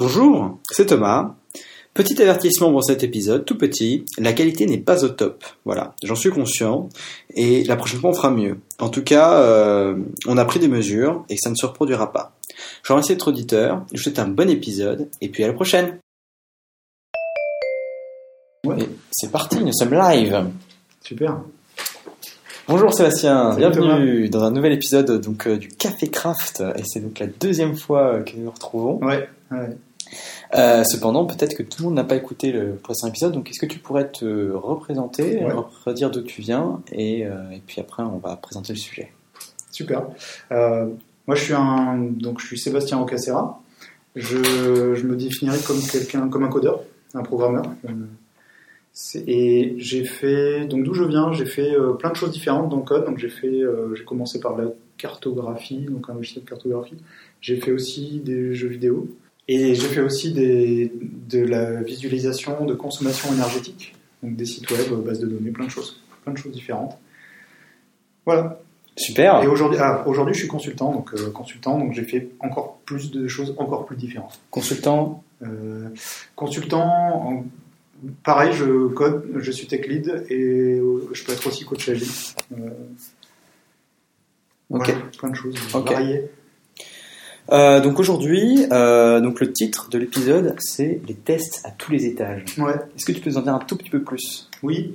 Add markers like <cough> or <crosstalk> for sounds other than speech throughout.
Bonjour, c'est Thomas. Petit avertissement pour cet épisode, tout petit, la qualité n'est pas au top. Voilà, j'en suis conscient et la prochaine fois on fera mieux. En tout cas, euh, on a pris des mesures et ça ne se reproduira pas. Je remercie votre auditeur, je vous souhaite un bon épisode et puis à la prochaine. Et C'est parti, nous sommes live. Super. Bonjour Sébastien, Salut bienvenue dans un nouvel épisode donc euh, du Café Craft et c'est donc la deuxième fois euh, que nous nous retrouvons. Ouais. ouais. Euh, cependant, peut-être que tout le monde n'a pas écouté le précédent épisode, donc est-ce que tu pourrais te représenter, Ouais. redire d'où tu viens, et, euh, et puis après on va présenter le sujet. Super. Euh, moi, je suis un, donc je suis Sébastien Rocacera. Je, je me définirais comme quelqu'un, comme un codeur, un programmeur. Et j'ai fait, donc d'où je viens, j'ai fait plein de choses différentes dans le code. Donc j'ai fait, j'ai commencé par la cartographie, donc un logiciel de cartographie. J'ai fait aussi des jeux vidéo. Et j'ai fait aussi des, de la visualisation de consommation énergétique, donc des sites web, bases de données, plein de choses, plein de choses différentes. Voilà. Super Et aujourd'hui, ah, aujourd'hui, je suis consultant, donc euh, consultant, donc j'ai fait encore plus de choses, encore plus différentes. Consultant, Euh, consultant, pareil, je code, je suis tech lead et euh, je peux être aussi coach agile. Euh, ok. voilà, plein de choses Ok. variées. Euh, donc aujourd'hui, euh, donc le titre de l'épisode, c'est les tests à tous les étages. Ouais. Est-ce que tu peux nous en dire un tout petit peu plus? Oui.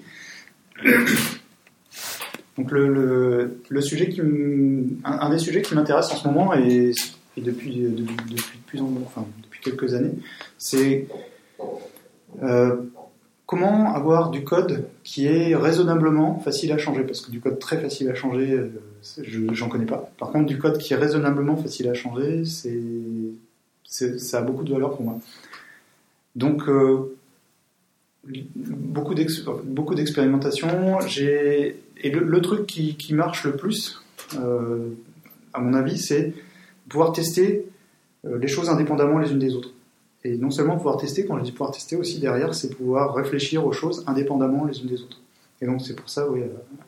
Donc le, le, le sujet qui m- un, un des sujets qui m'intéresse en ce moment et, et depuis, de- depuis, plus en- enfin, depuis quelques années, c'est euh, comment avoir du code qui est raisonnablement facile à changer? Parce que du code très facile à changer, euh, je j'en connais pas. Par contre, du code qui est raisonnablement facile à changer, c'est ça a beaucoup de valeur pour moi. Donc euh, beaucoup d'ex- beaucoup d'expérimentation. Et le, truc qui, marche le plus, euh, à mon avis, c'est pouvoir tester les choses indépendamment les unes des autres. Et non seulement pouvoir tester, quand je dis pouvoir tester aussi derrière, c'est pouvoir réfléchir aux choses indépendamment les unes des autres. Et donc c'est pour ça, oui,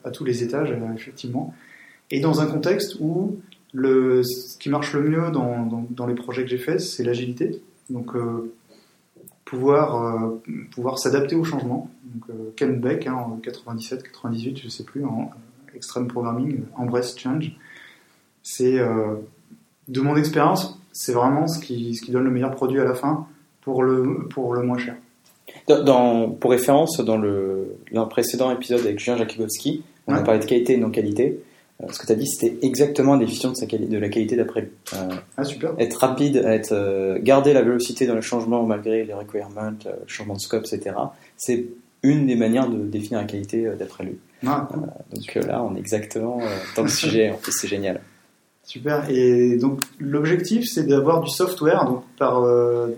à, tous les étages, euh, effectivement. Et dans un contexte où le, ce qui marche le mieux dans, dans, les projets que j'ai faits, c'est l'agilité. Donc euh, pouvoir, euh, pouvoir s'adapter au changement. Donc, Ken Beck, hein, en 97, 98, je sais plus, en Extreme Programming, Embrace Change. C'est, de mon expérience, c'est vraiment ce qui, ce qui donne le meilleur produit à la fin pour le, pour le moins cher. dans, dans- Pour référence, dans le, dans le précédent épisode avec Julien Jakubowski, on a parlé de qualité et de non-qualité. Euh, ce que tu as dit, c'était exactement la définition de, sa quali- de la qualité d'après lui. Euh, Ah, super. être rapide, être, euh, garder la vélocité dans le changement malgré les requirements, le changement de scope, etc. C'est une des manières de définir la qualité d'après lui. Ah, Donc là, on est exactement dans le sujet. En plus, c'est génial. Super. Et donc l'objectif, c'est d'avoir du software. Donc euh,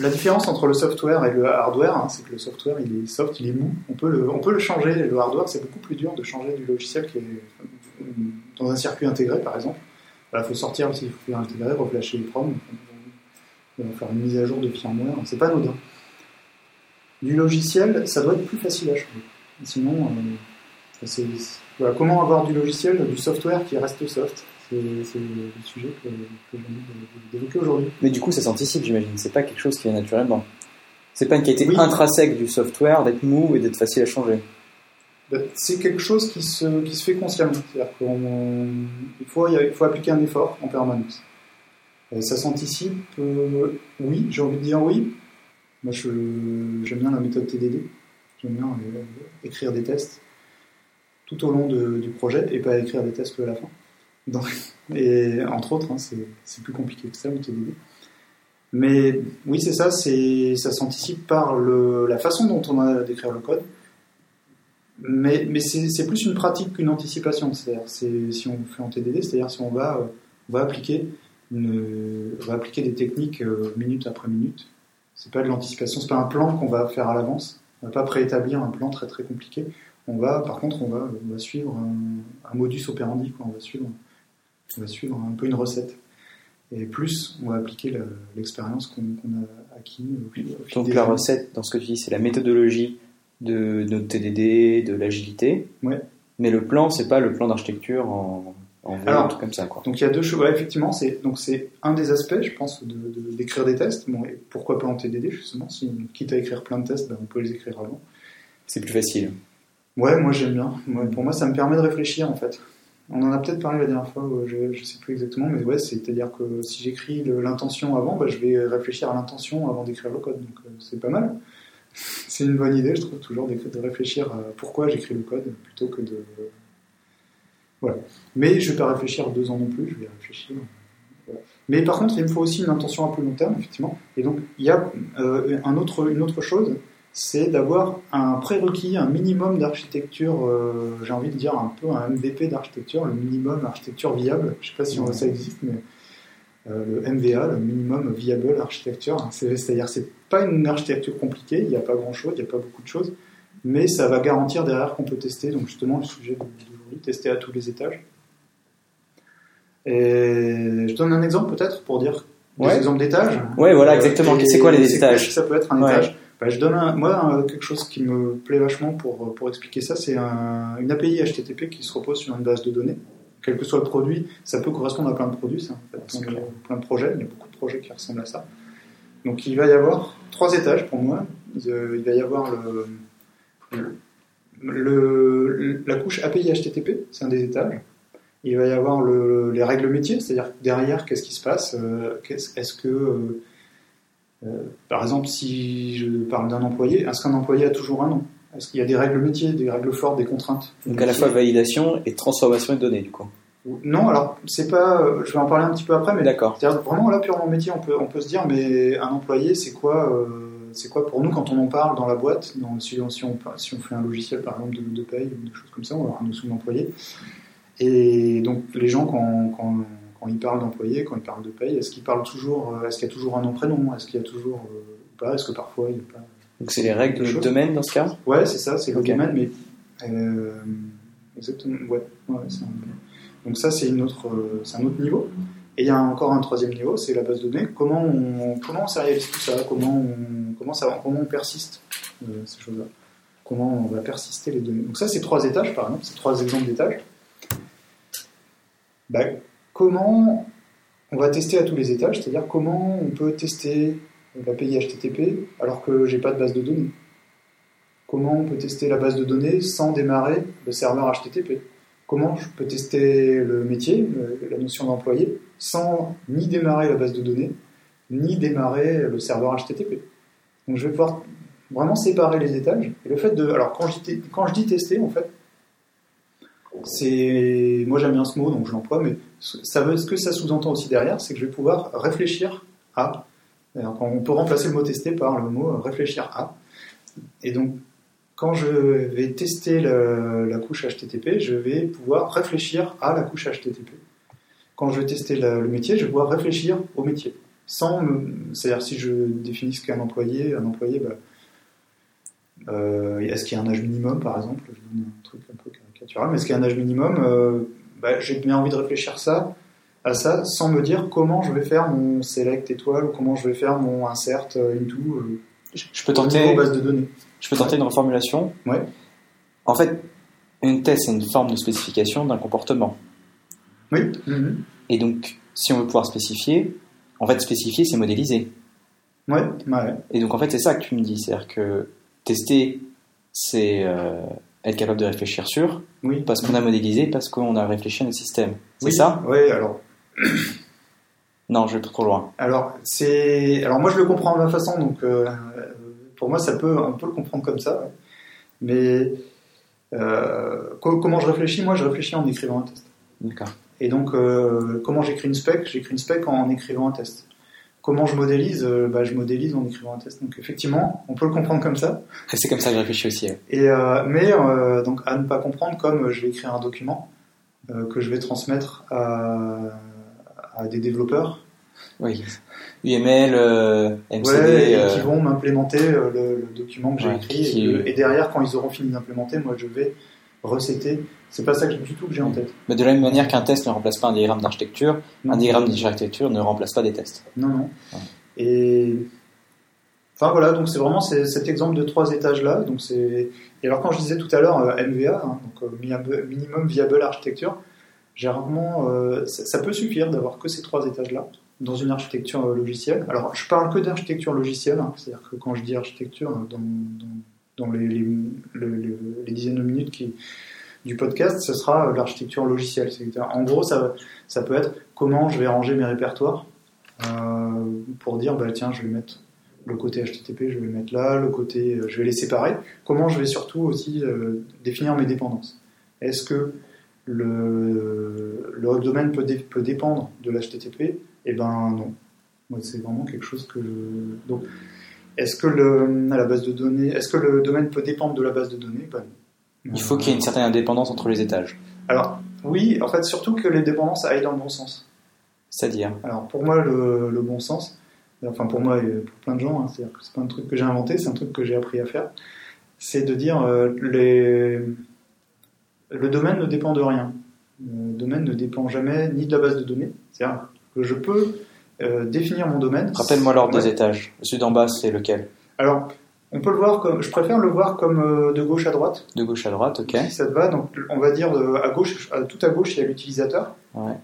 la différence entre le software et le hardware, hein, c'est que le software, il est soft, il est mou. On peut le, changer. Le hardware, c'est beaucoup plus dur de changer du logiciel qui est euh, dans un circuit intégré, par exemple. Il faut sortir aussi, il faut faire intégrer, reflasher les proms, faire une mise à jour de firmware. C'est pas anodin. Du logiciel, ça doit être plus facile à changer. Sinon, euh, comment avoir du logiciel, du software qui reste soft? C'est le sujet que, que j'ai d'évoquer aujourd'hui. Mais du coup, ça s'anticipe, j'imagine. C'est pas quelque chose qui vient naturellement. C'est pas une qualité Oui. intrinsèque du software d'être mou et d'être facile à changer. Ben, C'est quelque chose qui se, qui se fait consciemment. C'est-à-dire qu'il faut, il faut appliquer un effort en permanence. Et ça s'anticipe, euh, oui, j'ai envie de dire oui. Moi, je- j'aime bien la méthode TDD. J'aime bien euh, écrire des tests tout au long de- du projet et pas écrire des tests que à la fin. Donc, et entre autres, hein, c'est plus compliqué que ça, le TDD. Mais oui, c'est ça, ça s'anticipe par la façon dont on a d'écrire le code. Mais, c'est plus une pratique qu'une anticipation. C'est-à-dire, c'est- si on fait en TDD, c'est-à-dire si on va, euh, appliquer, des techniques euh, minute après minute. C'est pas de l'anticipation, c'est pas un plan qu'on va faire à l'avance. On va pas préétablir un plan très très compliqué. On va, par contre, on va, suivre un, un modus operandi. Quoi. On va suivre, on va suivre un peu une recette. Et plus, on va appliquer l'expérience qu'on a acquis au fil, au fil Donc la recette, dans ce que tu dis, c'est la méthodologie de notre TDD, de l'agilité. Ouais. Mais le plan, c'est pas le plan d'architecture en, en Alors, comme ça, quoi. Donc il y a deux choses. Ouais, effectivement, c'est donc c'est un des aspects, je pense, de- de- d'écrire des tests. Bon, et pourquoi pas en TDD justement Si quitte à écrire plein de tests, ben, on peut les écrire avant. C'est plus facile. Ouais, moi j'aime bien. Ouais, pour moi, ça me permet de réfléchir en fait. On en a peut-être parlé la dernière fois, euh, je, je sais plus exactement, mais ouais, c'est-à-dire que si j'écris l'intention avant, bah, je vais réfléchir à l'intention avant d'écrire le code, donc euh, c'est pas mal. C'est une bonne idée, je trouve, toujours de réfléchir à pourquoi j'écris le code plutôt que de. Voilà. Mais je vais pas réfléchir deux ans non plus, je vais réfléchir. Mais par contre, il me faut aussi une intention à plus long terme, effectivement. Et donc, il y a euh, un autre, une autre chose, c'est d'avoir un prérequis, un minimum d'architecture, euh, j'ai envie de dire un peu un MVP d'architecture, le minimum architecture viable. Je sais pas si on- ça existe, mais euh, le MVA, le minimum viable architecture, hein, c'est- c'est-à-dire c'est pas une architecture compliquée, il n'y a pas grand-chose, il n'y a pas beaucoup de choses, mais ça va garantir derrière qu'on peut tester. Donc justement, le sujet d'aujourd'hui, tester à tous les étages. Et je donne un exemple peut-être pour dire des Ouais. exemples d'étages. Ouais, voilà, Euh, exactement. C'est quoi les étages? Ça peut être un Ouais. étage? Bah, je donne un- moi quelque chose qui me plaît vachement pour, pour expliquer ça, c'est un- une API HTTP qui se repose sur une base de données. Quel que soit le produit, ça peut correspondre à plein de produits, ça, en fait, plein, de, plein de projets. Il y a beaucoup de projets qui ressemblent à ça. Donc il va y avoir trois étages pour moi. Il il va y avoir le, le- le- la couche API HTTP, c'est un des étages. Il va y avoir le- les règles métiers, c'est-à-dire derrière, qu'est-ce qui se passe euh, Est-ce que, euh, euh, par exemple, si je parle d'un employé, est-ce qu'un employé a toujours un nom? Est-ce qu'il y a des règles métiers, des règles fortes, des contraintes? Donc à la fois validation et transformation de données, du coup. Non, alors c'est pas. euh, Je vais en parler un petit peu après, mais D'accord. vraiment là purement métier, on peut on peut se dire, mais un employé, c'est quoi euh, C'est quoi pour nous quand on en parle dans la boîte? Dans, si, on, si, on, si on fait un logiciel par exemple de, de paye ou des choses comme ça, on va avoir une notion d'employé. Et donc les gens quand, quand, quand ils parlent d'employé, quand ils parlent de paye, est-ce qu'ils parlent toujours euh, Est-ce qu'il y a toujours un nom prénom? Est-ce qu'il y a toujours euh, ou pas? Est-ce que parfois il n'y a pas Donc c'est les règles de domaine dans ce cas? Ouais, c'est ça, c'est le domaine, mais euh, exactement. Ouais, ouais, c'est un- Donc ça, c'est une autre, c'est un autre niveau. Et il y a encore un troisième niveau, c'est la base de données. Comment on, comment on sérialise tout ça? Comment on, comment ça, comment on persiste euh, ces choses-là? Comment on va persister les données? Donc ça, c'est trois étages, par exemple, c'est trois exemples d'étages. Bah, comment on va tester à tous les étages, c'est-à-dire comment on peut tester l'API HTTP alors que j'ai pas de base de données. Comment on peut tester la base de données sans démarrer le serveur HTTP Comment je peux tester le métier, le- la notion d'employé, sans ni démarrer la base de données, ni démarrer le serveur HTTP Donc je vais pouvoir vraiment séparer les étages. Et le fait de, alors quand quand je dis tester, en fait, c'est, moi j'aime bien ce mot, donc je l'emploie, mais ce que ça sous-entend aussi derrière, c'est que je vais pouvoir réfléchir à. Alors, on peut remplacer le mot tester par le mot réfléchir à. Et donc, quand je vais tester la couche HTTP, je vais pouvoir réfléchir à la couche HTTP. Quand je vais tester le métier, je vais pouvoir réfléchir au métier. Sans c'est-à-dire si je définis ce qu'est un employé, un employé, bah, euh, est-ce qu'il y a un âge minimum par exemple Je donne un truc un peu caricatural, mais est-ce qu'il y a un âge minimum euh, bah, J'ai bien envie de réfléchir ça, à ça sans me dire comment je vais faire mon select étoile ou comment je vais faire mon insert euh, into euh, Je je peux tenter, base de données. je peux tenter une reformulation. Ouais. En fait, une test, c'est une forme de spécification d'un comportement. Oui. Mhm. Et donc, si on veut pouvoir spécifier, en fait, spécifier, c'est modéliser. Ouais, ouais. Et donc, en fait, c'est ça que tu me dis. C'est-à-dire que tester, c'est euh, être capable de réfléchir sur, Oui. parce qu'on a modélisé, parce qu'on a réfléchi à notre système. C'est Oui. ça Oui, alors, <coughs> Non, je vais trop loin. alors, c'est, alors moi je le comprends de ma façon, donc euh, pour moi ça peut, on peut le comprendre comme ça. ouais. Mais euh, co- comment je réfléchis? Moi je réfléchis en écrivant un test. D'accord. Et donc, euh, comment j'écris une spec? J'écris une spec en écrivant un test. Comment je modélise Euh, bah, Je modélise en écrivant un test. Donc, effectivement, on peut le comprendre comme ça. C'est comme ça que je réfléchis aussi. ouais. Et, euh, mais euh, donc, à ne pas comprendre comme je vais écrire un document euh, que je vais transmettre à, à des développeurs Oui. UML, MCD. ouais, et qui vont m'implémenter le, le document que j'ai Ouais, écrit. qui- Et, que- et derrière, quand ils auront fini d'implémenter, moi, je vais recéter. C'est pas ça que, du tout que j'ai en tête. Mais de la même manière qu'un test ne remplace pas un diagramme d'architecture, un diagramme d'architecture ne remplace pas des tests. Non, non. Ouais. Et enfin voilà, donc c'est vraiment cet exemple de trois étages là. Donc c'est et alors quand je disais tout à l'heure euh, MVA, hein, donc euh, Minimum Viable Architecture, j'ai rarement, euh, ça, ça peut suffire d'avoir que ces trois étages-là dans une architecture euh, logicielle. Alors, je parle que d'architecture logicielle, hein, c'est-à-dire que quand je dis architecture, euh, dans, dans, dans les, les, le- le- les dizaines de minutes qui, du podcast, ce sera euh, l'architecture logicielle. En gros, ça, ça peut être comment je vais ranger mes répertoires euh, pour dire, bah, tiens, je vais mettre le côté HTTP, je vais mettre là, le côté, euh, je vais les séparer. Comment je vais surtout aussi définir mes dépendances. Est-ce que le, le domaine peut, peut dépendre de l'HTTP Eh ben non. Moi, c'est vraiment quelque chose que je... Donc, est-ce que le, la base de données, est-ce que le domaine peut dépendre de la base de données Ben. Il faut qu'il y ait une certaine indépendance entre les étages. Alors, oui, en fait, surtout que les dépendances aillent dans le bon sens. C'est-à-dire? Alors, pour moi, le, le bon sens, enfin pour moi et pour plein de gens, hein, c'est-à-dire que c'est pas un truc que j'ai inventé, c'est un truc que j'ai appris à faire, c'est de dire euh, les... le domaine ne dépend de rien. Le domaine ne dépend jamais ni de la base de données. C'est-à-dire que je peux euh, définir mon domaine. Rappelle-moi l'ordre Ouais. des étages. Celui d'en bas, c'est lequel? Alors, on peut le voir comme, je préfère le voir comme euh, de gauche à droite, De gauche à droite, ok. si ça te va. Donc, on va dire de- à gauche, à- tout à gauche, il y a l'utilisateur. Ouais.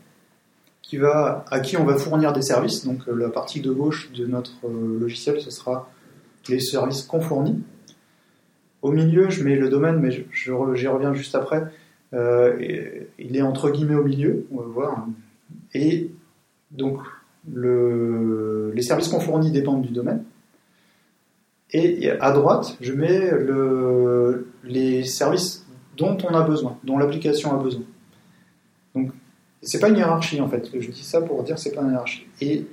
qui va, à qui on va fournir des services. Donc euh, la partie de gauche de notre euh, logiciel, ce sera les services qu'on fournit. Au milieu, je mets le domaine, mais je- je re- j'y reviens juste après. Euh, et- il est entre guillemets au milieu, on va voir. Et donc le, les services qu'on fournit dépendent du domaine. Et à droite, je mets le, les services dont on a besoin, dont l'application a besoin. Donc c'est pas une hiérarchie en fait. Je dis ça pour dire que c'est pas une hiérarchie. Et,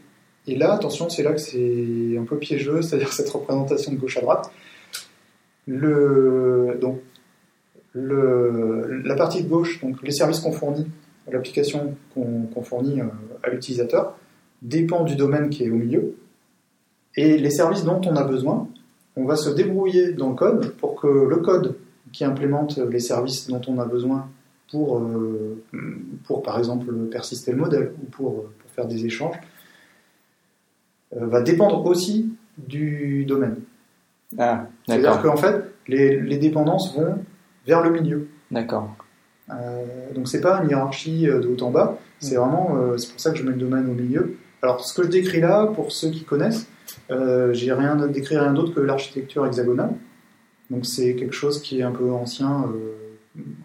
là, attention, c'est là que c'est un peu piégeux, <laughs> c'est-à-dire cette représentation de gauche à droite. Donc, la partie de gauche, donc les services qu'on fournit, l'application qu'on qu'on fournit euh, à l'utilisateur, dépend du domaine qui est au milieu. Et les services dont on a besoin, on va se débrouiller dans le code pour que le code qui implémente les services dont on a besoin pour, euh, pour par exemple persister le modèle ou pour, pour faire des échanges, euh, va dépendre aussi du domaine. Ah, C'est-à-dire qu'en fait, les, les dépendances vont vers le milieu. D'accord. Euh, donc c'est pas une hiérarchie euh, de haut en bas, c'est vraiment, euh, c'est pour ça que je mets le domaine au milieu. Alors ce que je décris là, pour ceux qui connaissent, euh, j'ai rien décrit rien d'autre que l'architecture hexagonale. Donc c'est quelque chose qui est un peu ancien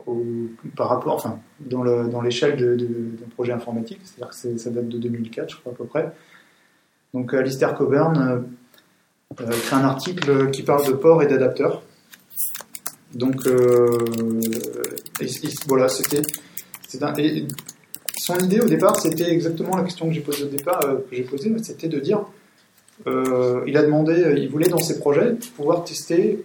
euh, par rapport, enfin dans le- dans l'échelle d'un projet informatique, c'est-à-dire que ça date de 2004, je crois à peu près. Donc Alistair Coburn euh, crée un article qui parle de port et d'adapteurs. Donc, voilà, c'était. Son idée au départ, c'était exactement la question que j'ai posée au départ, euh, que j'ai posée, c'était de dire, euh, il a demandé, euh, il voulait dans ses projets pouvoir tester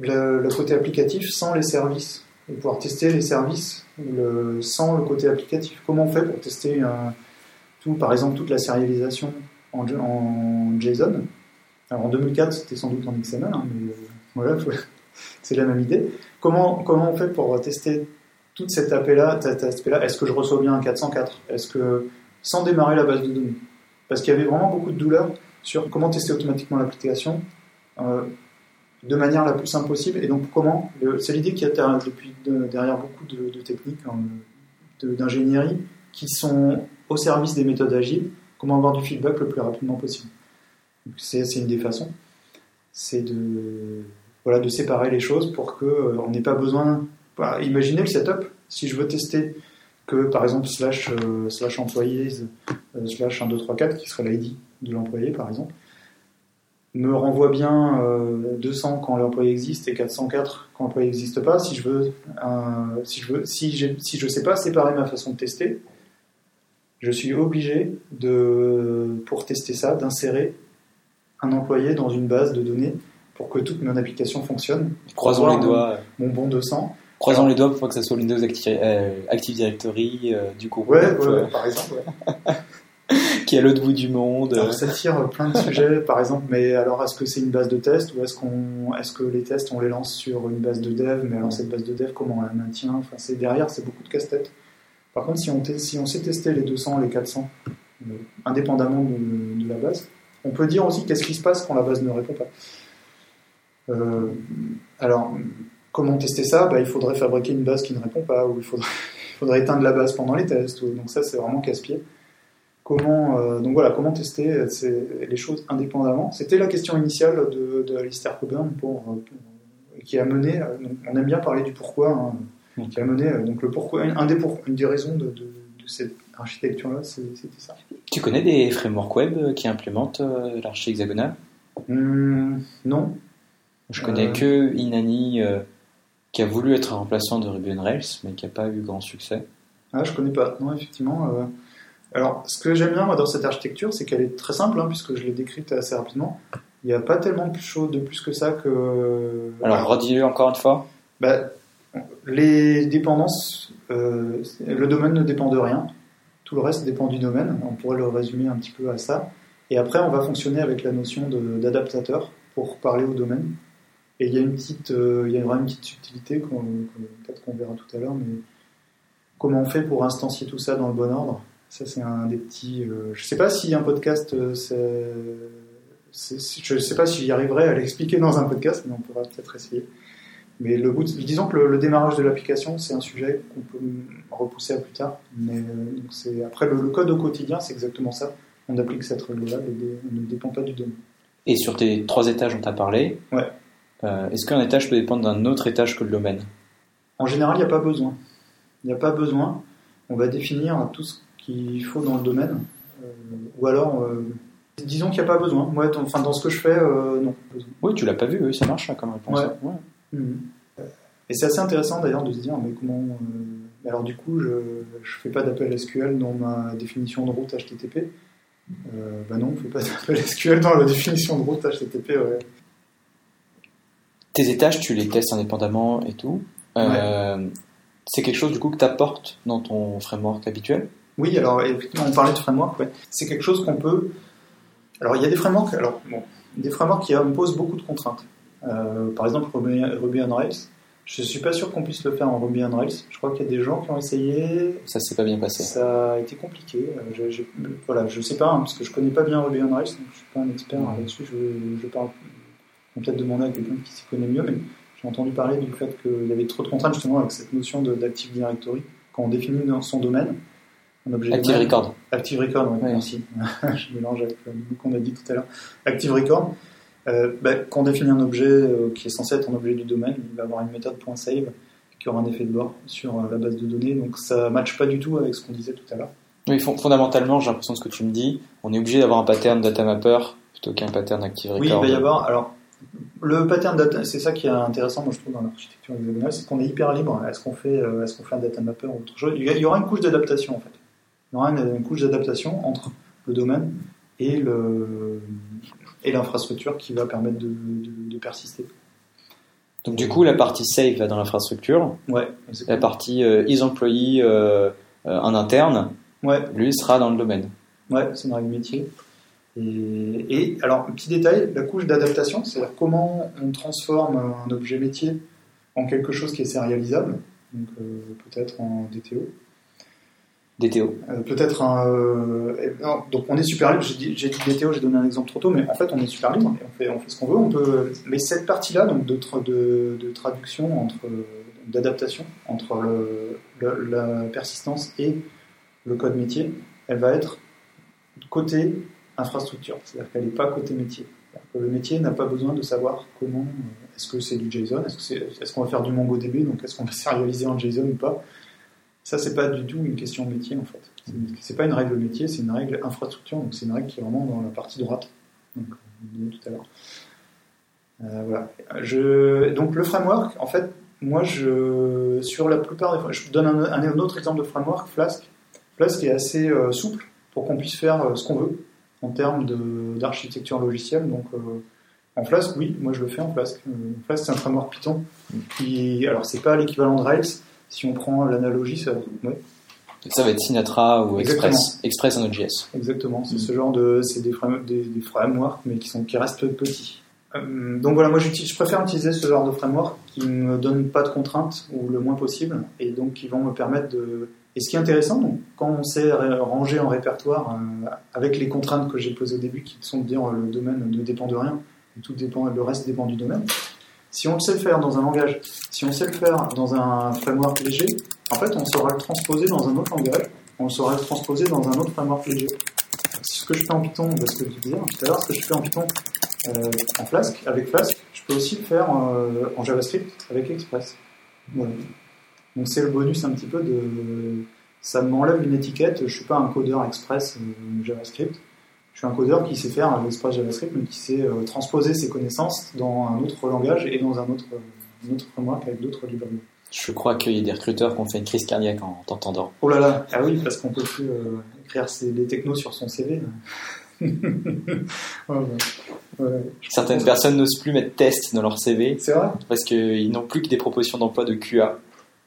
le, côté applicatif sans les services, et pouvoir tester les services sans le côté applicatif. Comment on fait pour tester tout, par exemple, toute la sérialisation en, JSON? Alors en 2004, c'était sans doute en XML, hein, mais voilà, <laughs> c'est la même idée. Comment, comment on fait pour tester toute cet aspect-là Est-ce que je reçois bien un 404 Est-ce que sans démarrer la base de données? Parce qu'il y avait vraiment beaucoup de douleur sur comment tester automatiquement l'application euh, de manière la plus simple possible. Et donc comment C'est l'idée qui a derrière- depuis de- derrière beaucoup de, techniques hein, d'ingénierie qui sont au service des méthodes agiles. Comment avoir du feedback le plus rapidement possible. C'est une des façons. C'est de voilà, de séparer les choses pour que euh, n'ait pas besoin. Voilà, imaginez le setup. Si je veux tester que par exemple slash euh, slash employees euh, slash 1 2 3 4 qui serait l'ID de l'employé par exemple me renvoie bien euh, 200 quand l'employé existe et 404 quand l'employé n'existe pas. Si je veux, si je veux, si si je sais pas séparer ma façon de tester, je suis obligé de, pour tester ça, d'insérer un employé dans une base de données pour que toute mon application fonctionne. Croisons les doigts. Mon bon 200. Croisons les doigts pour que ça soit Windows Active, euh, Active Directory euh, du groupe Ouais, euh, ouais, par exemple. ouais. <laughs> qui est à l'autre bout du monde. Alors, ça tire plein de sujets, par exemple, mais alors est-ce que c'est une base de test ou est-ce qu'on, est-ce que les tests on les lance sur une base de dev, mais alors cette base de dev comment on la maintient? Enfin, c'est derrière, c'est beaucoup de casse-tête. Par contre, si on, si on sait tester les 200, les 400, euh, indépendamment de, de la base, on peut dire aussi qu'est-ce qui se passe quand la base ne répond pas. Euh, alors, comment tester ça Bah, Il faudrait fabriquer une base qui ne répond pas, ou il faudrait, <laughs> il faudrait éteindre la base pendant les tests. Donc ça, c'est vraiment casse-pied. Comment, euh, donc voilà, comment tester euh, les choses indépendamment C'était la question initiale de, de Alistair Coburn pour, qui a mené. on aime bien parler du pourquoi. Hein, qui a mené donc le pourquoi. Un des une des raisons de, de, cette architecture-là, c'était ça. Tu connais des frameworks web qui implémentent l'archi hexagonale hmm, Non. Je connais que Inani qui a voulu être un remplaçant de Ruby on Rails, mais qui n'a pas eu grand succès. Ah, je connais pas. Non, effectivement. Euh, alors, ce que j'aime bien moi dans cette architecture, c'est qu'elle est très simple, hein, puisque je l'ai décrite assez rapidement. Il n'y a pas tellement de choses de plus que ça que. Alors, redis-le encore une fois. Bah, les dépendances, euh, le domaine ne dépend de rien. Tout le reste dépend du domaine. On pourrait le résumer un petit peu à ça. Et après, on va fonctionner avec la notion d'adaptateur pour parler au domaine. Et il y a une petite, euh, il y a vraiment une petite subtilité qu'on, peut-être qu'on verra tout à l'heure, mais comment on fait pour instancier tout ça dans le bon ordre? Ça, c'est un des petits. Euh, je sais pas si un podcast, euh, c'est, je sais pas si j'y arriverai à l'expliquer dans un podcast, mais on pourra peut-être essayer. Mais le bout, disons que le, démarrage de l'application, c'est un sujet qu'on peut repousser à plus tard. Mais c'est après le, code au quotidien, c'est exactement ça. On applique cette règle-là, on ne dépend pas du domaine. Et sur tes trois étages, on t'a parlé. Ouais. Euh, est-ce qu'un étage peut dépendre d'un autre étage que le domaine? En général, il n'y a pas besoin. Il n'y a pas besoin. On va définir tout ce qu'il faut dans le domaine. Euh, ou alors, euh, disons qu'il n'y a pas besoin. Moi, enfin, dans ce que je fais, non. Oui, tu l'as pas vu, oui, ça marche hein, comme réponse. Ouais. Mhm. Et c'est assez intéressant d'ailleurs de se dire, mais comment. alors, du coup, je ne fais pas d'appel SQL dans ma définition de route HTTP. bah non, on ne fait pas <laughs> d'appel SQL dans la définition de route HTTP. Tes étages, tu les testes indépendamment et tout. Euh, c'est quelque chose du coup que tu apportes dans ton framework habituel? Oui, alors effectivement, on parlait de framework, ouais. c'est quelque chose qu'on peut. Alors il y a des frameworks, alors, bon, des frameworks qui imposent beaucoup de contraintes. Euh, par exemple, Ruby, on Rails. Je ne suis pas sûr qu'on puisse le faire en Ruby on Rails. Je crois qu'il y a des gens qui ont essayé. Ça s'est pas bien passé. Ça a été compliqué. Euh, je, je, voilà, je sais pas, hein, parce que je connais pas bien Ruby on Rails, donc je suis pas un expert là-dessus. Je, je parle peut-être demander à quelqu'un qui s'y connaît mieux, mais j'ai entendu parler du fait qu'il y avait trop de contraintes justement avec cette notion d'Active Directory quand on définit son domaine. Un objet Active Record. Active Record, oui, merci. <laughs> Je mélange avec le mot qu'on a dit tout à l'heure. Active Record. Euh, bah, quand on définit un objet euh, qui est censé être un objet du domaine, il va avoir une méthode .save qui aura un effet de bord sur euh, la base de données. Donc ça ne matche pas du tout avec ce qu'on disait tout à l'heure. Oui, fondamentalement, j'ai l'impression de ce que tu me dis, on est obligé d'avoir un pattern data mapper plutôt qu'un pattern Active Record. Oui, il va y avoir. Alors, le pattern data, c'est ça qui est intéressant, moi je trouve, dans l'architecture hexagonale, c'est qu'on est hyper libre. Est-ce qu'on fait, euh, est-ce qu'on fait un data mapper ou autre chose? Il y aura une couche d'adaptation en fait. Il y aura une, couche d'adaptation entre le domaine et le et l'infrastructure qui va permettre de, de, persister. Donc du coup, la partie save va dans l'infrastructure. Ouais. La partie euh, is employee euh, euh, en interne, ouais. lui sera dans le domaine. Ouais, c'est une règle métier. Et, alors, petit détail, la couche d'adaptation, c'est-à-dire comment on transforme un objet métier en quelque chose qui est sérialisable, donc euh, peut-être en DTO. DTO. Euh, peut-être un. Euh, donc on est super libre, j'ai dit, dit, DTO, j'ai donné un exemple trop tôt, mais en fait on est super libre, on fait, on fait ce qu'on veut. On peut, mais cette partie-là, donc de, de, de, traduction, entre d'adaptation entre la persistance et le code métier, elle va être côté infrastructure, c'est-à-dire qu'elle n'est pas côté métier. le métier n'a pas besoin de savoir comment, euh, est-ce que c'est du JSON, est-ce qu'on va faire du MongoDB, donc est-ce qu'on va <laughs> sérialiser en JSON ou pas. Ça, c'est pas du tout une question métier en fait. C'est pas une règle métier, c'est une règle infrastructure, donc c'est une règle qui est vraiment dans la partie droite. Donc, tout à l'heure. Euh, voilà. Donc le framework, en fait, moi, je, sur la plupart des fois, je donne un, autre exemple de framework, Flask. Flask est assez euh, souple pour qu'on puisse faire ce qu'on veut en termes d'architecture logicielle. Donc, euh, en Flask, oui, moi je le fais en Flask. Euh, Flask, c'est un framework Python. Qui, alors, c'est pas l'équivalent de Rails. Si on prend l'analogie, ça, ça va être Sinatra ou Express, Express en Node.js. Exactement, c'est mm. ce genre de, c'est des, des, frameworks, mais qui sont qui restent petits. Euh, donc voilà, moi je préfère utiliser ce genre de framework qui ne me donne pas de contraintes ou le moins possible, et donc qui vont me permettre de et ce qui est intéressant, quand on sait ranger en répertoire, euh, avec les contraintes que j'ai posées au début, qui sont de dire le domaine ne dépend de rien, tout dépend, le reste dépend du domaine, Si on le sait faire dans un langage, si on sait le faire dans un framework léger, en fait, on saura le transposer dans un autre langage, on saura le transposer dans un autre framework léger. Ce que je fais en Python, parce que je disais tout à l'heure, ce que je fais en Python euh, en Flask, avec Flask, je peux aussi le faire euh, en JavaScript avec Express. Voilà. Donc c'est le bonus un petit peu de... Ça m'enlève une étiquette, je suis pas un codeur Express euh, JavaScript, je suis un codeur qui sait faire l'Express JavaScript, mais qui sait euh, transposer ses connaissances dans un autre langage et dans un autre, un autre framework avec d'autres librairies. Je crois qu'il y a des recruteurs qui ont fait une crise cardiaque en t'entendant. Oh là là, ah oui, parce qu'on peut plus euh, écrire ses, les technos sur son CV. <laughs> Ouais, ouais. Ouais. Certaines personnes n'osent plus mettre test dans leur CV C'est vrai? Parce qu'ils n'ont plus que des propositions d'emploi de QA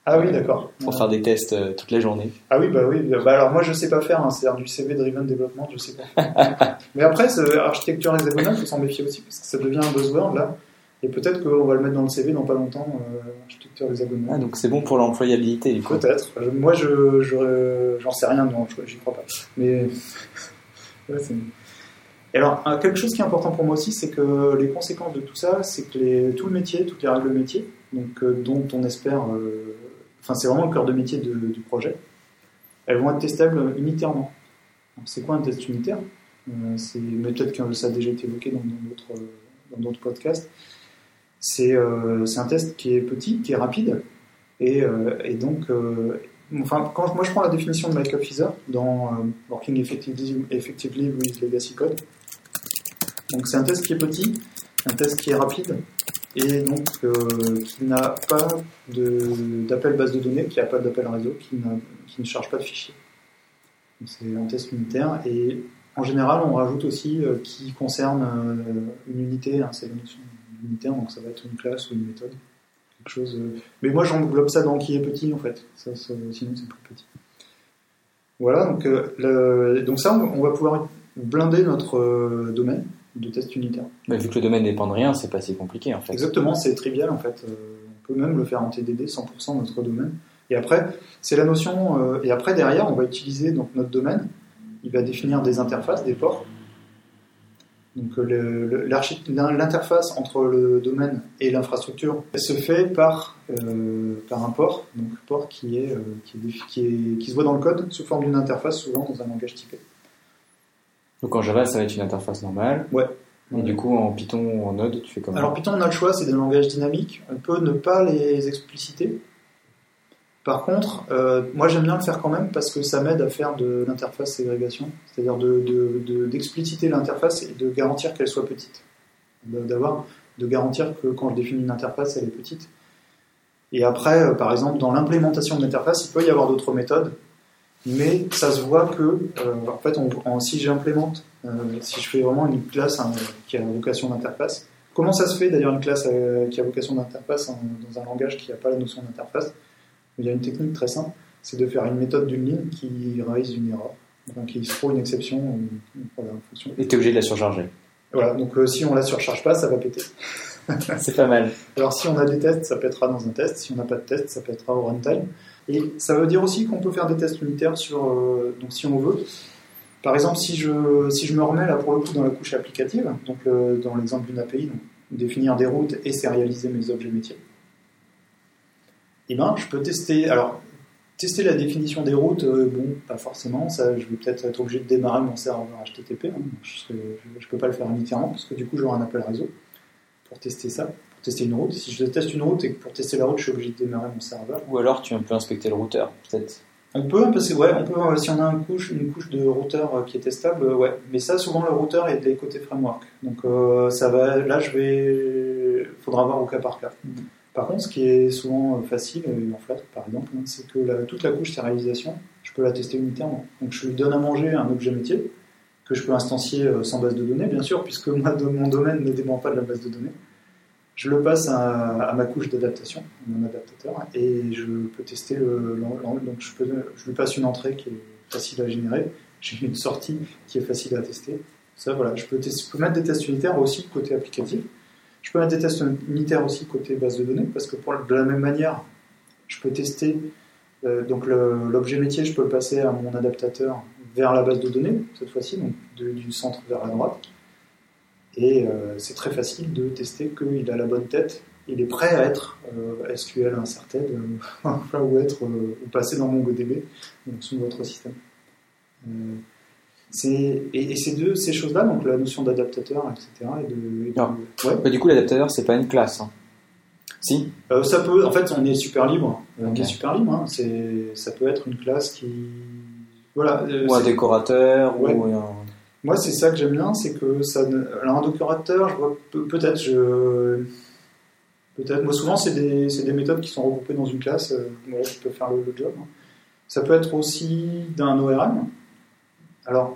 Ah oui, d'accord. pour faire des tests euh, toute la journée. Ah oui, bah oui. Bah alors moi, je sais pas faire, hein, c'est-à-dire du CV driven development, je sais pas faire. <laughs> Mais après, architecture hexagonale, faut s'en méfier aussi, parce que ça devient un buzzword là. Et peut-être qu'on va le mettre dans le CV dans pas longtemps, euh, architecture Ah, hexagonale. donc c'est bon pour l'employabilité du coup. Peut-être. Moi, je, je- j'en sais rien, non, je- j'y crois pas. Mais <laughs> ouais, c'est- Et alors, quelque chose qui est important pour moi aussi, c'est que les conséquences de tout ça, c'est que les, tout le métier, toutes les règles de métier, donc euh, dont on espère, euh, enfin, c'est vraiment le cœur de métier du projet, elles vont être testables unitairement. C'est quoi un test unitaire? Euh, c'est- Mais peut-être a déjà été évoqué dans d'autres podcasts. C'est un test qui est petit, qui est rapide, et, donc, enfin, quand moi je prends la définition de Michael Fizer dans Working Effectively, Effectively with Legacy Code, donc c'est un test qui est petit, un test qui est rapide, et donc euh, qui n'a pas d'appel base de données, qui n'a pas d'appel réseau, qui, ne charge pas de fichiers. C'est un test unitaire, et en général on rajoute aussi euh, qui concerne euh, une unité, hein, c'est unitaire, donc ça va être une classe ou une méthode quelque chose. Mais moi, j'englobe ça dans qui est petit, en fait. Ça, sinon, c'est plus petit. Voilà, donc, ça, on va pouvoir blinder notre domaine de test unitaire. Mais vu que le domaine dépend de rien, c'est pas si compliqué en fait. Exactement, c'est trivial, en fait. Euh, on peut même le faire en TDD, 100% de notre domaine. Et après, c'est la notion... euh, et après, derrière, on va utiliser donc, notre domaine. Il va définir des interfaces, des ports. Donc euh, l'interface entre le domaine et l'infrastructure se fait par, euh, par un port, donc port qui, est, euh, qui, est défi- qui, est- qui se voit dans le code sous forme d'une interface, souvent dans un langage typé. Donc en Java, ça va être une interface normale. Ouais. Et du coup, en Python ou en Node, tu fais comment Alors Python, on a le choix, c'est des langages dynamiques. On peut ne pas les expliciter. Par contre, euh, moi j'aime bien le faire quand même parce que ça m'aide à faire de l'interface ségrégation, c'est-à-dire de, de- de- d'expliciter l'interface et de garantir qu'elle soit petite. D'avoir, de garantir que quand je définis une interface, elle est petite. Et après, euh, par exemple, dans l'implémentation de l'interface, il peut y avoir d'autres méthodes, mais ça se voit que, euh, en fait, on- en- si j'implémente, euh, si je fais vraiment une classe hein, qui a vocation d'interface, comment ça se fait d'ailleurs une classe euh, qui a vocation d'interface dans un langage qui n'a pas la notion d'interface? Il y a une technique très simple, c'est de faire une méthode d'une ligne qui raise une erreur, donc qui se trouve une exception, voilà, en fonction. Et t'es obligé de la surcharger. Voilà, donc euh, si on la surcharge pas, ça va péter. c'est pas mal. <laughs> Alors si on a des tests, ça pètera dans un test. Si on n'a pas de test, ça pètera au runtime. Et ça veut dire aussi qu'on peut faire des tests unitaires sur, euh, donc si on veut. Par exemple, si je, si je me remets là pour le coup dans la couche applicative, donc euh, dans l'exemple d'une API, donc, définir des routes et sérialiser mes objets métiers, et ben je peux tester. Alors tester la définition des routes, euh, bon, pas forcément. Ça, je vais peut-être être obligé de démarrer mon serveur HTTP. hein. je, je peux pas le faire unitairement parce que du coup j'aurai un appel réseau pour tester ça, tester une route. Si je teste une route et que pour tester la route, je suis obligé de démarrer mon serveur. Ou alors tu peux inspecter le routeur, peut-être. On peut, parce que ouais, on peut, euh, si on a une couche, une couche de routeur euh, qui est testable, euh, ouais. Mais ça, souvent, le routeur est des côtés framework. Donc, euh, ça va, là, je vais, faudra voir au cas par cas. Par contre, ce qui est souvent facile, en Flutter par exemple, hein, c'est que la- toute la couche sérialisation, je peux la tester unitairement. Donc, je lui donne à manger un objet métier que je peux instancier sans base de données, bien sûr, puisque moi, mon domaine ne dépend pas de la base de données. Je le passe à, ma couche d'adaptation, mon adaptateur, et je peux tester le, donc je, lui passe une entrée qui est facile à générer, j'ai <laughs> une sortie qui est facile à tester. Ça, voilà, je peux, mettre des tests unitaires aussi côté applicatif. Je peux mettre des tests unitaires aussi côté base de données, parce que de la même manière, je peux tester euh, donc l'objet métier, je peux le passer à mon adaptateur vers la base de données, cette fois-ci, donc du centre vers la droite. Et euh, c'est très facile de tester qu'il a la bonne tête il est prêt à être euh, SQL inserted euh, <laughs> ou être ou passer dans MongoDB donc sous votre système. Et, et ces deux ces choses-là, donc la notion d'adaptateur, etc. Et de, et de- Non. ouais. Bah, du coup, l'adaptateur, c'est pas une classe. hein. Si Euh, ça peut, en fait, on est super libre. On Ok. est super libre. Hein. C'est, ça peut être une classe qui, voilà. euh, Ou un décorateur Ouais. ou un... Moi, c'est ça que j'aime bien, c'est que ça. ne- Alors, un décorateur, je vois pe- peut-être, je, peut-être. Moi, souvent, c'est des, des méthodes qui sont regroupées dans une classe. euh, voilà, qui peuvent faire le, job. hein. Ça peut être aussi d'un ORM. Alors,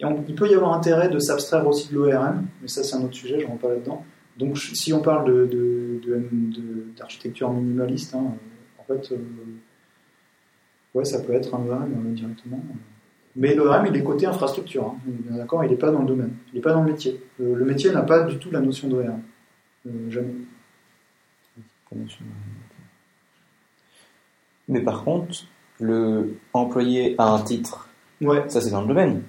il peut y avoir intérêt de s'abstraire aussi de l'ORM, mais ça, c'est un autre sujet. Je rentre pas là-dedans. Donc, je- si on parle de, de- de- d'architecture minimaliste, hein, euh, en fait, euh, ouais, ça peut être un ORM euh, directement. Mais l'ORM, il est côté infrastructure. hein. D'accord, il n'est pas dans le domaine. Il n'est pas dans le métier. Le, le métier n'a pas du tout la notion d'ORM. Euh, jamais. Mais par contre, le employé a un titre. Ouais, Ça, c'est dans le domaine.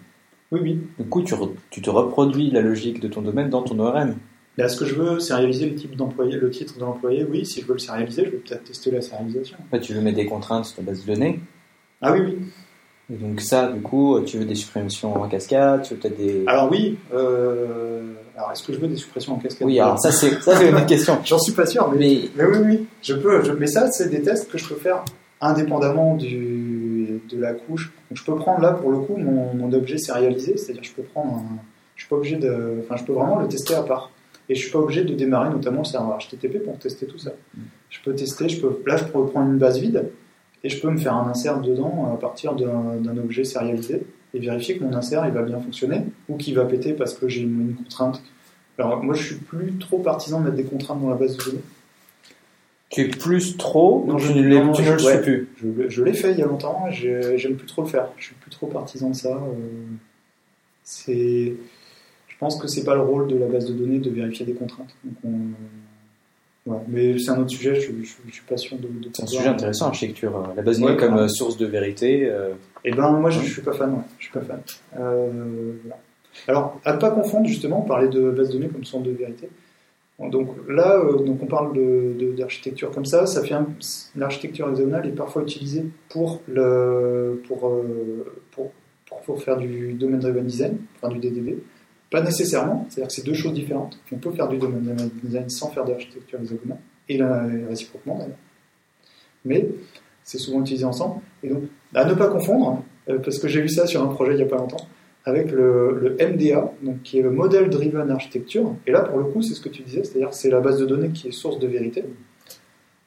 oui, oui. Du coup, tu, re- tu te reproduis la logique de ton domaine dans ton ORM. Là, ce que je veux, c'est réaliser le type d'employé, le titre de l'employé. Oui, si je veux le sérialiser, je vais peut-être tester la sérialisation. Là, tu veux mettre des contraintes sur ta base de données. Ah oui, oui. Et donc ça, du coup, tu veux des suppressions en cascade, tu veux peut-être des... Alors oui. euh, Alors, est-ce que je veux des suppressions en cascade? Oui, alors ça, c'est ça, c'est une autre question. <laughs> J'en suis pas sûr, mais Mais Mais oui, oui, je peux. Je... Mais ça, c'est des tests que je peux faire indépendamment du... de la couche. Donc, je peux prendre là, pour le coup, mon, mon objet sérialisé, c'est-à-dire je peux prendre un... Je suis pas obligé de... Enfin, je peux vraiment le tester à part. Et je suis pas obligé de démarrer notamment le serveur HTTP pour tester tout ça. Je peux tester, je peux... là, je peux prendre une base vide et je peux me faire un insert dedans à partir d'un objet sérialisé et vérifier que mon insert il va bien fonctionner ou qu'il va péter parce que j'ai une, une contrainte. Alors, moi, je suis plus trop partisan de mettre des contraintes dans la base de données. tu es plus trop, Non, je- tu ne, le ouais. suis plus. Je, je l'ai fait il y a longtemps, j'ai- j'aime plus trop le faire. Je suis plus trop partisan de ça. euh, c'est, je pense que c'est pas le rôle de la base de données de vérifier des contraintes. Donc on- ouais. Mais c'est un autre sujet. Je, je, je suis pas sûr de. de C'est un sujet intéressant, l'architecture. euh, La base de données Ouais, comme euh, source de vérité. euh, Eh ben moi je, je suis pas fan. Ouais. Je suis pas fan. Euh, voilà. Alors à ne pas confondre justement, on parlait de base de données comme source de vérité. Donc là, euh, donc on parle de- de- d'architecture comme ça. Ça fait l'architecture hexagonale est parfois utilisée pour le pour, pour, pour, pour faire du domain driven design, enfin du DDD. Pas nécessairement, c'est-à-dire que c'est deux choses différentes. On peut faire du domain driven design sans faire d'architecture hexagonale et, la, réciproquement d'ailleurs. Mais c'est souvent utilisé ensemble. Et donc à ne pas confondre, euh, parce que j'ai vu ça sur un projet il n'y a pas longtemps, avec le, le MDA, donc qui est le Model Driven Architecture. Et là, pour le coup, c'est ce que tu disais, c'est-à-dire c'est la base de données qui est source de vérité.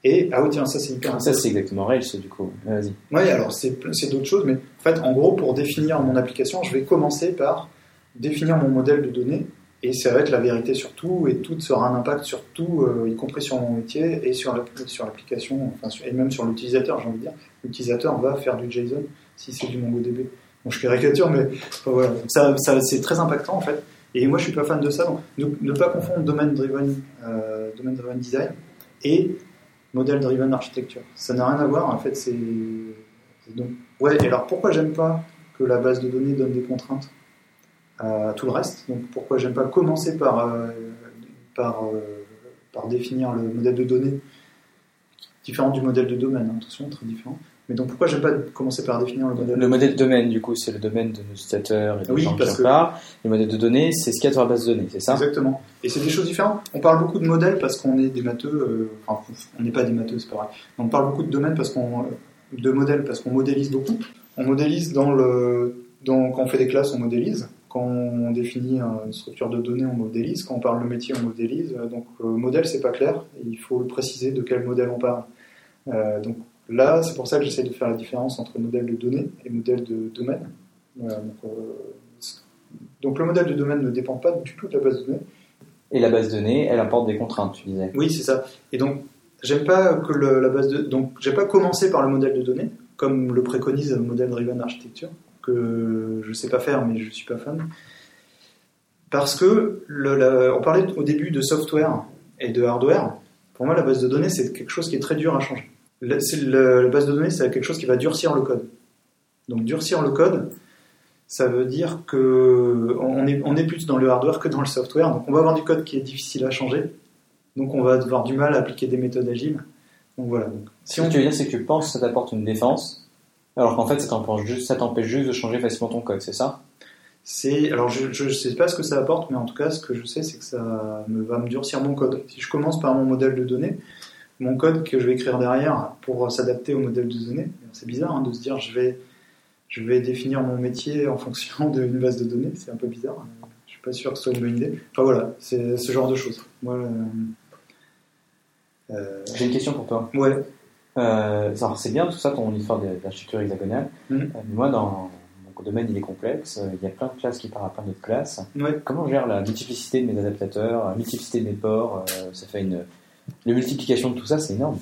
Et, ah oui, tiens, ça c'est hyper Ça, c'est exactement Rails, du coup. Vas-y. oui, alors c'est d'autres choses, mais en fait, en gros, pour définir mon application, je vais commencer par définir mon modèle de données, et ça va être la vérité sur tout, et tout sera un impact sur tout, euh, y compris sur mon métier et sur l'app- sur l'application, enfin, et même sur l'utilisateur, j'ai envie de dire. L'utilisateur va faire du JSON si c'est du MongoDB. Bon, je caricature, mais voilà. Ça, c'est très impactant en fait. Et moi, je suis pas fan de ça. Donc, ne, pas confondre domain driven, euh, driven design et model driven architecture. Ça n'a rien à voir. En fait, c'est donc ouais. Et alors, pourquoi j'aime pas que la base de données donne des contraintes? À tout le reste Donc, pourquoi j'aime pas commencer par euh, par euh, par définir le modèle de données différent du modèle de domaine. hein, attention, très différent. Mais donc, pourquoi j'aime pas commencer par définir le modèle Le modèle de domaine, du coup, c'est le domaine de nos utilisateurs et des Oui, gens qui parce en que- parlent. Le modèle de données, c'est ce qu'il y a sur la base de données, c'est ça? Exactement. Et c'est des choses différentes. On parle beaucoup de modèles parce qu'on est des matheux. euh, enfin, on n'est pas des matheux, c'est pas vrai. On parle beaucoup de domaines parce qu'on de modèles parce qu'on modélise beaucoup. On modélise dans le dans, quand on fait des classes, on modélise. Quand on définit une structure de données, on modélise. Quand on parle de métier, on modélise. Euh, Donc, euh, modèle, c'est pas clair. Il faut le préciser de quel modèle on parle. Euh, donc là, c'est pour ça que j'essaie de faire la différence entre modèle de données et modèle de domaine. Donc, donc le modèle de domaine ne dépend pas du tout de la base de données. Et la base de données, elle apporte des contraintes, tu disais. Oui, c'est ça. Et donc, j'aime pas que le- la base de, donc, j'ai pas commencé par le modèle de données, comme le préconise le modèle driven architecture, que je sais pas faire, mais je suis pas fan. Parce que le, la- on parlait au début de software et de hardware. Pour moi, la base de données, c'est quelque chose qui est très dur à changer. La, c'est le- la base de données, c'est quelque chose qui va durcir le code. Donc, durcir le code, ça veut dire que on est, on est plus dans le hardware que dans le software. Donc, on va avoir du code qui est difficile à changer Donc on va avoir du mal à appliquer des méthodes agiles. Donc voilà. Donc, si Ce que tu veux dire, c'est que tu penses que ça t'apporte une défense, alors qu'en fait, ça t'empêche juste, ça t'empêche juste de changer facilement ton code, c'est ça? C'est alors je ne sais pas ce que ça apporte, mais en tout cas, ce que je sais, c'est que ça me, va me durcir mon code. Si je commence par mon modèle de données, mon code que je vais écrire derrière pour s'adapter au modèle de données, c'est bizarre hein, de se dire je vais je vais définir mon métier en fonction <laughs> d'une base de données, c'est un peu bizarre. Je suis pas sûr que ce soit une bonne idée. Enfin voilà, c'est ce genre de choses. Moi, euh, euh, J'ai une question pour toi. Ouais. Euh, c'est bien tout ça, ton histoire d'architecture hexagonale. Mhm. Euh, moi, dans mon domaine, il est complexe. Il y a plein de classes qui parlent à plein d'autres classes. Comment je gère la multiplicité de mes adaptateurs, la multiplicité de mes ports Ça fait une. La multiplication de tout ça, c'est énorme.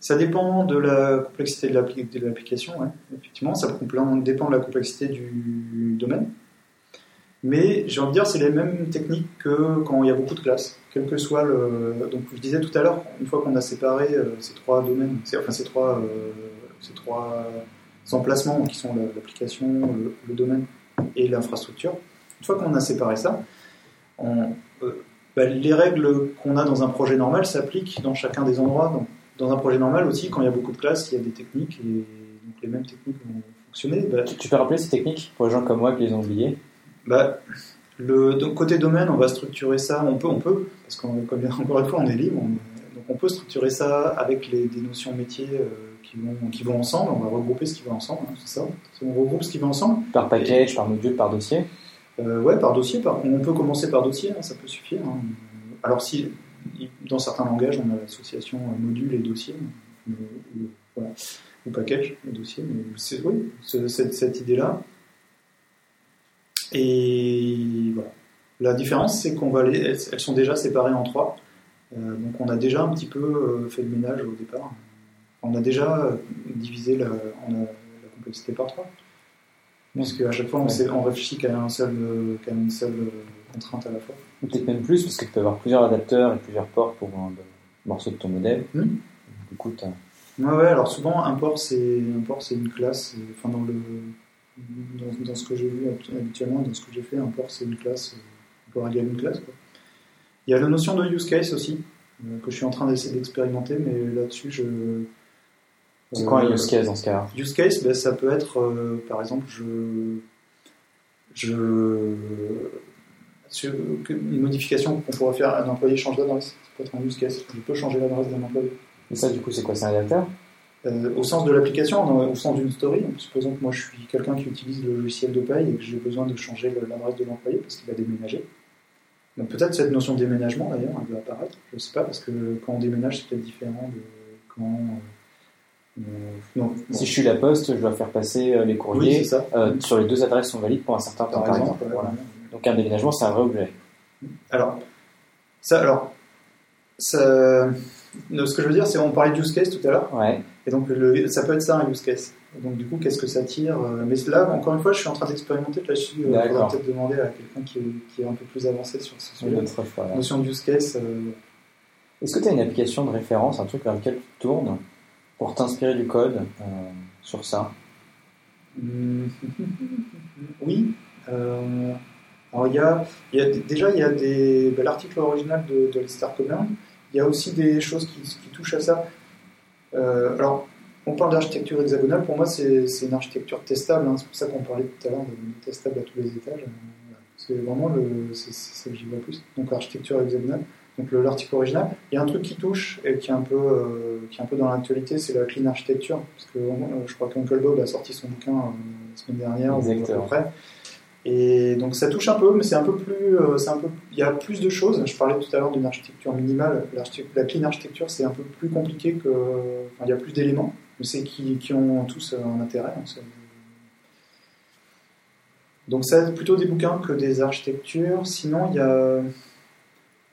Ça dépend de la complexité de l'application, effectivement. Ça dépend de la complexité du domaine. Mais j'ai envie de dire, c'est les mêmes techniques que quand il y a beaucoup de classes. Quel que soit le. Donc, je disais tout à l'heure, une fois qu'on a séparé euh, ces trois domaines, enfin ces trois, euh, ces trois emplacements qui sont l'application, le, domaine et l'infrastructure, une fois qu'on a séparé ça, euh, bah, les règles qu'on a dans un projet normal s'appliquent dans chacun des endroits. Donc, dans un projet normal aussi, quand il y a beaucoup de classes, il y a des techniques et donc les mêmes techniques vont fonctionner. Bah, tu peux rappeler ces techniques pour les gens comme moi qui les ont oubliées? Bah, le côté domaine, on va structurer ça, on peut, on peut, parce qu'encore <laughs> une fois, on est libre, donc on peut structurer ça avec les, des notions métiers euh, qui, vont, qui vont ensemble, on va regrouper ce qui va ensemble, hein, c'est ça. On regroupe ce qui va ensemble. Par package, par module, par dossier euh, Ouais, par dossier, par, on peut commencer par dossier, hein, ça peut suffire. Hein. Alors si, dans certains langages, on a l'association euh, module et dossier, ou, voilà, ou package et dossier, mais c'est, oui, cette, cette idée-là, et voilà. La différence, c'est qu'on va les, elles, sont déjà séparées en trois. Euh, donc on a déjà un petit peu euh, fait le ménage au départ. On a déjà euh, divisé la, la complexité par trois. Parce qu'à chaque fois, on, on réfléchit qu'à un seul, qu'à une seule contrainte à la fois. Peut-être même plus, parce que tu peux avoir plusieurs adapteurs et plusieurs ports pour un morceau de ton modèle. Hmm. Du coup, ouais, ouais, alors souvent, un port, c'est, un port, c'est une classe. Enfin, dans le dans, ce que j'ai vu habituellement, dans ce que j'ai fait, un port c'est une classe, un port égale une classe. Il y a la notion de use case aussi, euh, que je suis en train d'essayer d'expérimenter, mais là-dessus je. C'est quoi un use case dans ce cas Use case, ben, ça peut être, euh, par exemple, je. je une modification qu'on pourrait faire, un employé change d'adresse. Ça peut être un use case. Je peux changer l'adresse d'un employé. Et ça, du coup, c'est quoi? C'est un adapteur? Euh, au sens de l'application, au sens d'une story, supposons que moi je suis quelqu'un qui utilise le logiciel de paye et que j'ai besoin de changer l'adresse de l'employé parce qu'il va déménager. Donc peut-être cette notion de déménagement d'ailleurs, elle va apparaître, je ne sais pas, parce que quand on déménage c'est peut-être différent de quand... Euh, non, si je suis la poste, je dois faire passer euh, les courriers sur les deux adresses sont valides pour un certain temps. Par, exemple, Donc un déménagement, c'est un vrai objet. Alors, ça, alors, ça, ce que je veux dire, c'est on parlait de use case tout à l'heure. Ouais. Et donc, le, ça peut être ça un use case. donc, du coup, qu'est-ce que ça tire euh, Mais là, encore une fois, je suis en train d'expérimenter là-dessus. Il euh, faudra peut-être demander à quelqu'un qui, qui, est un peu plus avancé sur ce sujet. Notion de use case. Euh, Est-ce que tu as une application de référence, un truc vers lequel tu tournes pour t'inspirer du code sur ça? <laughs> Oui. alors, il y a, y a, déjà, il y a des, bah, l'article original de, de Lister Coburn il y a aussi des choses qui, touchent à ça. Euh, alors, on parle d'architecture hexagonale, pour moi c'est une architecture testable, hein. c'est pour ça qu'on parlait tout à l'heure de testable à tous les étages. C'est vraiment c'est ça que j'y vois plus. Donc architecture hexagonale, donc l'article original. Il y a un truc qui touche et qui est un peu, euh, qui est un peu dans l'actualité, c'est la clean architecture, parce que euh, je crois qu'Uncle Bob a sorti son bouquin la semaine dernière ou à peu près. Et donc ça touche un peu, mais c'est un peu plus, euh, c'est un peu, il y a plus de choses. Je parlais tout à l'heure d'une architecture minimale. La clean architecture, c'est un peu plus compliqué que, enfin, il y a plus d'éléments, mais c'est qui, qui, ont tous un intérêt. Hein, donc ça, plutôt des bouquins que des architectures. Sinon, il y a,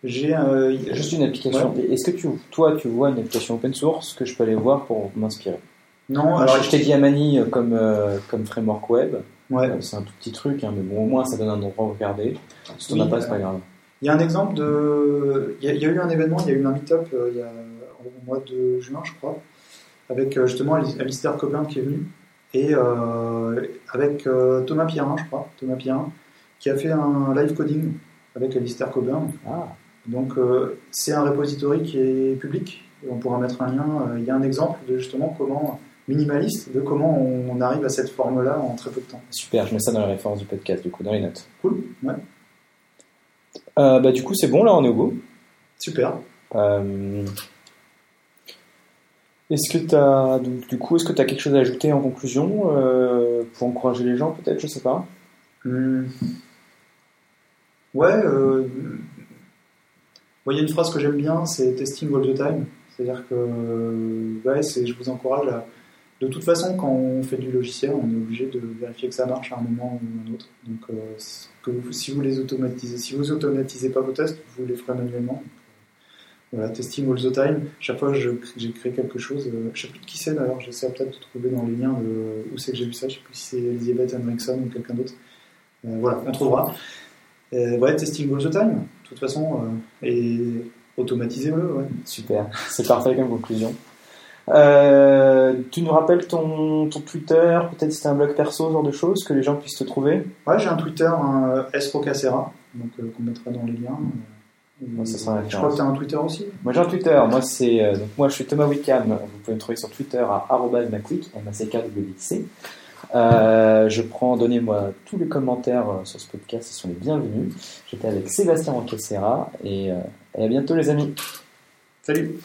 j'ai juste une application. Est-ce que tu, toi, tu vois une application open source que je peux aller voir pour m'inspirer? Non. Alors, je t'ai dit Amani comme euh, comme framework web. Ouais. C'est un tout petit truc, hein, mais bon, au moins ça donne un endroit où regarder. Si tu n'en as pas, c'est pas grave. Il y a un exemple de. Il y, a, eu un événement, il y a eu un meet-up euh, il y a, au mois de juin, je crois, avec euh, justement Alistair Coburn qui est venu, et euh, avec Thomas Pierrin, je crois, Thomas Pierrin, qui a fait un live coding avec Alistair Coburn. Ah. Donc c'est un repository qui est public. On pourra mettre un lien. Il y a un exemple de justement comment minimaliste de comment on arrive à cette forme-là en très peu de temps. Super, je mets ça dans la référence du podcast, du coup, dans les notes. Cool, ouais. bah, du coup, c'est bon, là, on est au bout. Super. Euh, est-ce que tu as, du coup, est-ce que tu as quelque chose à ajouter en conclusion euh, pour encourager les gens, peut-être, je sais pas? Hmm. Ouais, euh, il y a une phrase que j'aime bien, c'est testing all the time. C'est-à-dire que ouais, je vous encourage à. De toute façon, quand on fait du logiciel, on est obligé de vérifier que ça marche à un moment ou à un autre. Donc, que si vous les automatisez, si vous automatisez pas vos tests, vous les ferez manuellement. Voilà, testing all the time. Chaque fois que j'ai créé quelque chose, euh, je sais plus de qui c'est d'ailleurs, j'essaie peut-être de trouver dans les liens où c'est que j'ai vu ça, je sais plus si c'est Elisabeth Henriksen ou quelqu'un d'autre. Euh, voilà, on trouvera. Euh, ouais, testing all the time, de toute façon, et automatisez-le, ouais. Super, c'est parfait comme conclusion. Tu nous rappelles ton, ton Twitter, peut-être si c'est un blog perso, ce genre de choses, que les gens puissent te trouver Ouais, j'ai un Twitter, un Esrocacera, donc qu'on mettra dans les liens. Moi, ça sera je crois que tu as un Twitter aussi. Moi j'ai un Twitter. Moi c'est euh, donc moi je suis Thomas Wickham. Vous pouvez me trouver sur Twitter à @macwick m a c k w c. Euh, je prends, donnez-moi tous les commentaires euh, sur ce podcast, ils sont les bienvenus. J'étais avec Sébastien Encaissera et, et à bientôt les amis. Salut